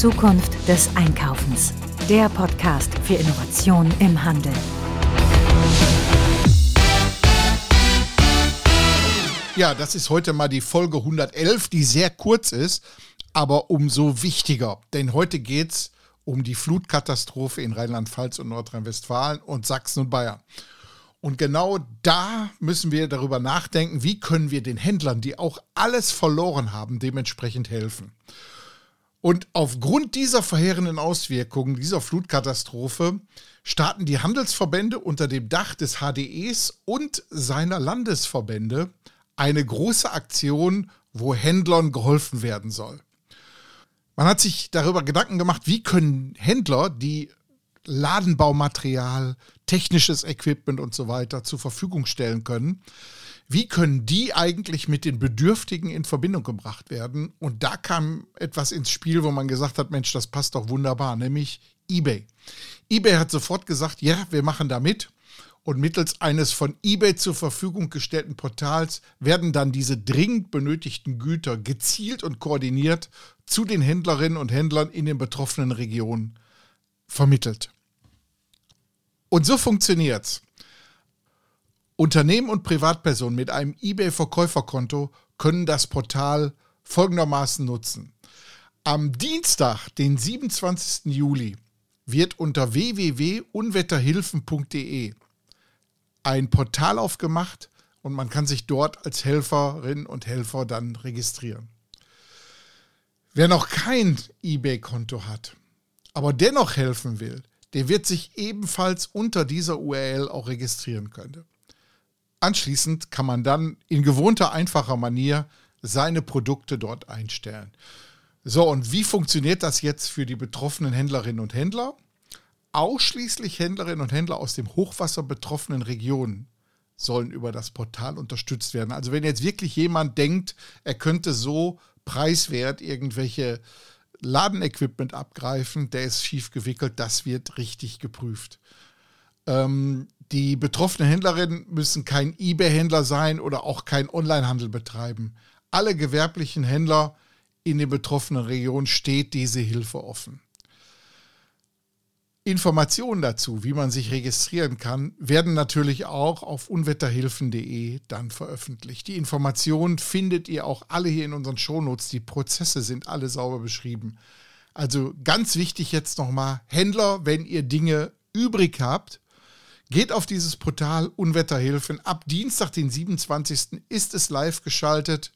Zukunft des Einkaufens. Der Podcast für Innovation im Handel. Ja, das ist heute mal die Folge 111, die sehr kurz ist, aber umso wichtiger. Denn heute geht es um die Flutkatastrophe in Rheinland-Pfalz und Nordrhein-Westfalen und Sachsen und Bayern. Und genau da müssen wir darüber nachdenken, wie können wir den Händlern, die auch alles verloren haben, dementsprechend helfen. Und aufgrund dieser verheerenden Auswirkungen dieser Flutkatastrophe starten die Handelsverbände unter dem Dach des HDEs und seiner Landesverbände eine große Aktion, wo Händlern geholfen werden soll. Man hat sich darüber Gedanken gemacht, wie können Händler, die Ladenbaumaterial, technisches Equipment und so weiter zur Verfügung stellen können, wie können die eigentlich mit den Bedürftigen in Verbindung gebracht werden? Und da kam etwas ins Spiel, wo man gesagt hat, Mensch, das passt doch wunderbar, nämlich eBay. eBay hat sofort gesagt, ja, wir machen da mit. Und mittels eines von eBay zur Verfügung gestellten Portals werden dann diese dringend benötigten Güter gezielt und koordiniert zu den Händlerinnen und Händlern in den betroffenen Regionen vermittelt. Und so funktioniert's. Unternehmen und Privatpersonen mit einem eBay-Verkäuferkonto können das Portal folgendermaßen nutzen. Am Dienstag, den 27. Juli, wird unter www.unwetterhilfen.de ein Portal aufgemacht und man kann sich dort als Helferin und Helfer dann registrieren. Wer noch kein eBay-Konto hat, aber dennoch helfen will, der wird sich ebenfalls unter dieser URL auch registrieren können. Anschließend kann man dann in gewohnter, einfacher Manier seine Produkte dort einstellen. So, und wie funktioniert das jetzt für die betroffenen Händlerinnen und Händler? Ausschließlich Händlerinnen und Händler aus dem Hochwasser betroffenen Regionen sollen über das Portal unterstützt werden. Also wenn jetzt wirklich jemand denkt, er könnte so preiswert irgendwelche Ladenequipment abgreifen, der ist schief gewickelt, das wird richtig geprüft. Ähm, die betroffenen Händlerinnen müssen kein eBay-Händler sein oder auch kein Onlinehandel betreiben. Alle gewerblichen Händler in den betroffenen Regionen steht diese Hilfe offen. Informationen dazu, wie man sich registrieren kann, werden natürlich auch auf unwetterhilfen.de dann veröffentlicht. Die Informationen findet ihr auch alle hier in unseren Shownotes. Die Prozesse sind alle sauber beschrieben. Also ganz wichtig jetzt nochmal, Händler, wenn ihr Dinge übrig habt, Geht auf dieses Portal Unwetterhilfen. Ab Dienstag, den 27. ist es live geschaltet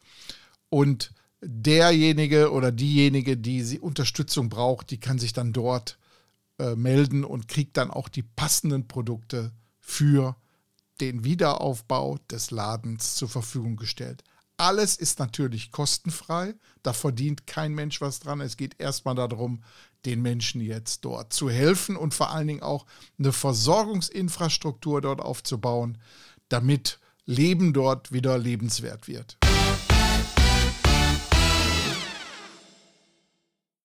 und derjenige oder diejenige, die Unterstützung braucht, die kann sich dann dort äh, melden und kriegt dann auch die passenden Produkte für den Wiederaufbau des Ladens zur Verfügung gestellt. Alles ist natürlich kostenfrei, da verdient kein Mensch was dran. Es geht erstmal darum, den Menschen jetzt dort zu helfen und vor allen Dingen auch eine Versorgungsinfrastruktur dort aufzubauen, damit Leben dort wieder lebenswert wird.